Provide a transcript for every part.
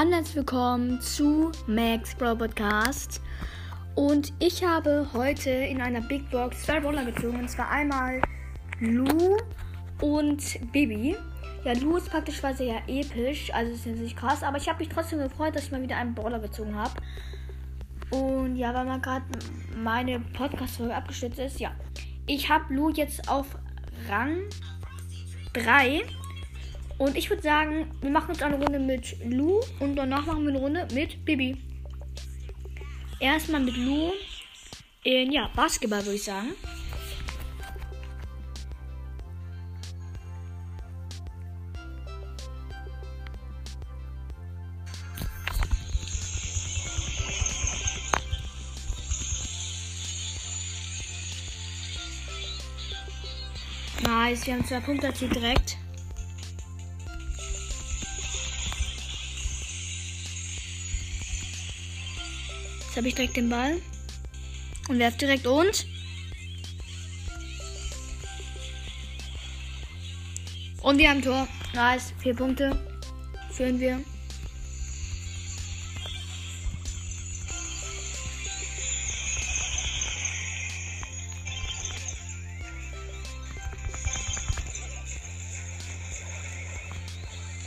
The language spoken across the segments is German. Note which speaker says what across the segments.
Speaker 1: Hallo herzlich willkommen zu Max Bro Podcast. Und ich habe heute in einer Big Box zwei Roller gezogen. Und zwar einmal Lou und Bibi. Ja, Lou ist praktisch weil ja episch, also ist jetzt nicht krass, aber ich habe mich trotzdem gefreut, dass ich mal wieder einen Brawler gezogen habe. Und ja, weil man gerade meine Podcast-Folge abgestürzt ist, ja. Ich habe Lou jetzt auf Rang 3. Und ich würde sagen, wir machen jetzt eine Runde mit Lou und danach machen wir eine Runde mit Bibi. Erstmal mit Lou in, ja, Basketball würde ich sagen. Nice, wir haben zwei Punkte direkt. Jetzt habe ich direkt den Ball. Und werf direkt und. Und wir haben Tor. Nice. Vier Punkte. Führen wir.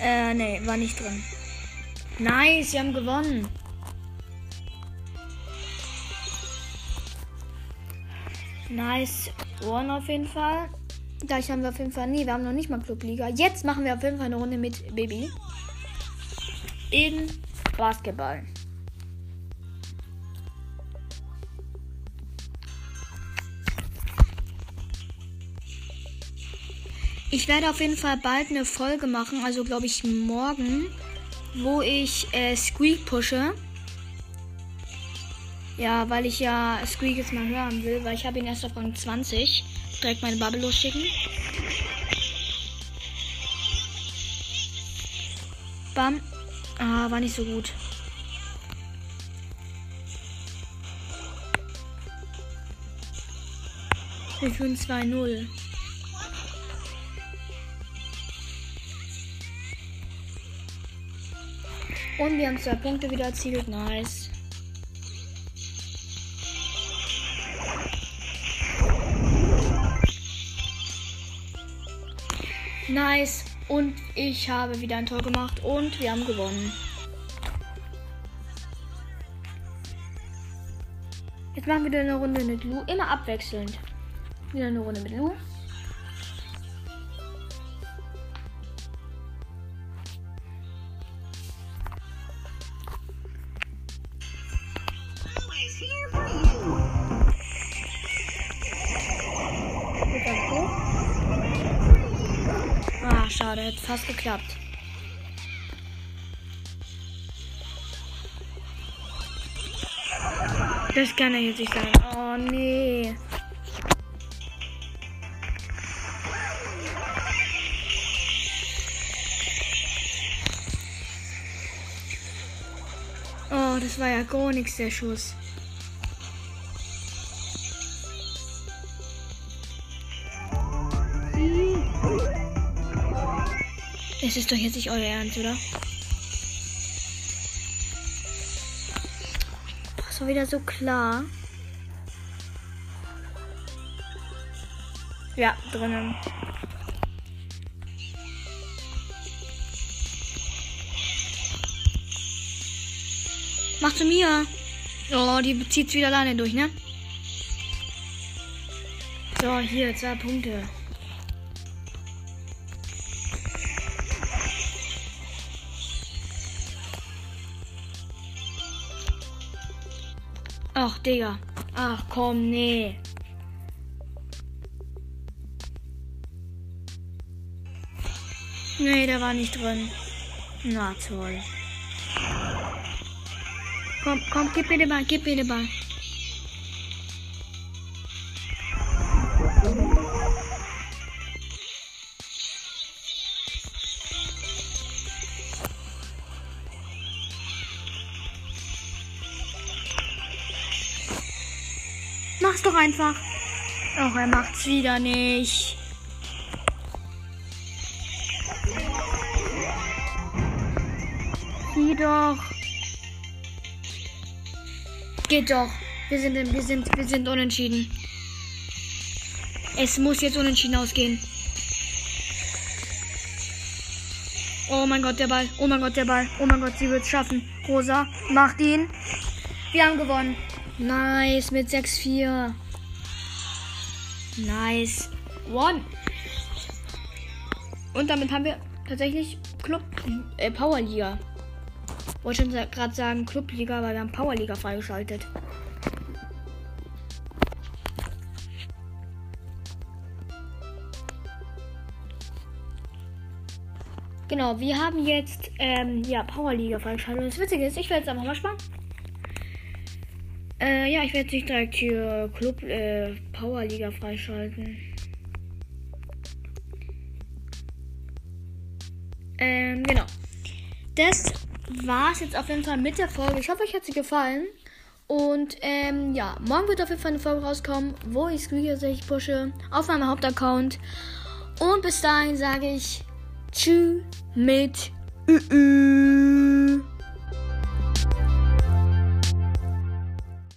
Speaker 1: Äh, nee, war nicht drin. Nice, wir haben gewonnen. Nice One auf jeden Fall. Gleich haben wir auf jeden Fall. Nee, wir haben noch nicht mal Clubliga. Jetzt machen wir auf jeden Fall eine Runde mit Baby. In Basketball. Ich werde auf jeden Fall bald eine Folge machen, also glaube ich morgen, wo ich äh, Squeak pushe. Ja, weil ich ja Squeak jetzt mal hören will, weil ich habe ihn erst auf Rang 20. Direkt meine Bubble losschicken. Bam. Ah, war nicht so gut. Wir führen 2-0. Und wir haben zwei Punkte wieder erzielt. Nice. Nice. Und ich habe wieder ein Tor gemacht und wir haben gewonnen. Jetzt machen wir wieder eine Runde mit Lu. Immer abwechselnd. Wieder eine Runde mit Lu. Schade, hätte fast geklappt. Das kann er jetzt nicht sein. Oh nee. Oh, das war ja gar nichts, der Schuss. Es ist doch jetzt nicht euer Ernst, oder? Das war wieder so klar. Ja, drinnen. Mach zu mir. Oh, die zieht's wieder alleine durch, ne? So, hier, zwei Punkte. Ach, Digga. Ach, komm, nee. Nee, der war nicht drin. Na toll. Komm, komm, gib mir den Ball, gib mir den Ball. Doch einfach. Ach, er macht's wieder nicht. Geht doch. Geht doch. Wir sind, wir sind, wir sind unentschieden. Es muss jetzt unentschieden ausgehen. Oh mein Gott, der Ball. Oh mein Gott, der Ball. Oh mein Gott, sie wird es schaffen. Rosa, macht ihn. Wir haben gewonnen. Nice, mit 6-4. Nice. One. Und damit haben wir tatsächlich Club äh, Powerliga. Wollte schon gerade sagen Clubliga, aber wir haben Powerliga freigeschaltet. Genau, wir haben jetzt ähm, ja Powerliga freigeschaltet. Und das Witzige ist, ich werde jetzt einfach mal sparen. Äh, ja, ich werde nicht direkt hier Club äh, Powerliga freischalten. Ähm, genau. Das war es jetzt auf jeden Fall mit der Folge. Ich hoffe, euch hat sie gefallen. Und ähm, ja, morgen wird auf jeden Fall eine Folge rauskommen, wo ich tatsächlich pushe auf meinem Hauptaccount. Und bis dahin sage ich Tschüss mit Ü -Ü.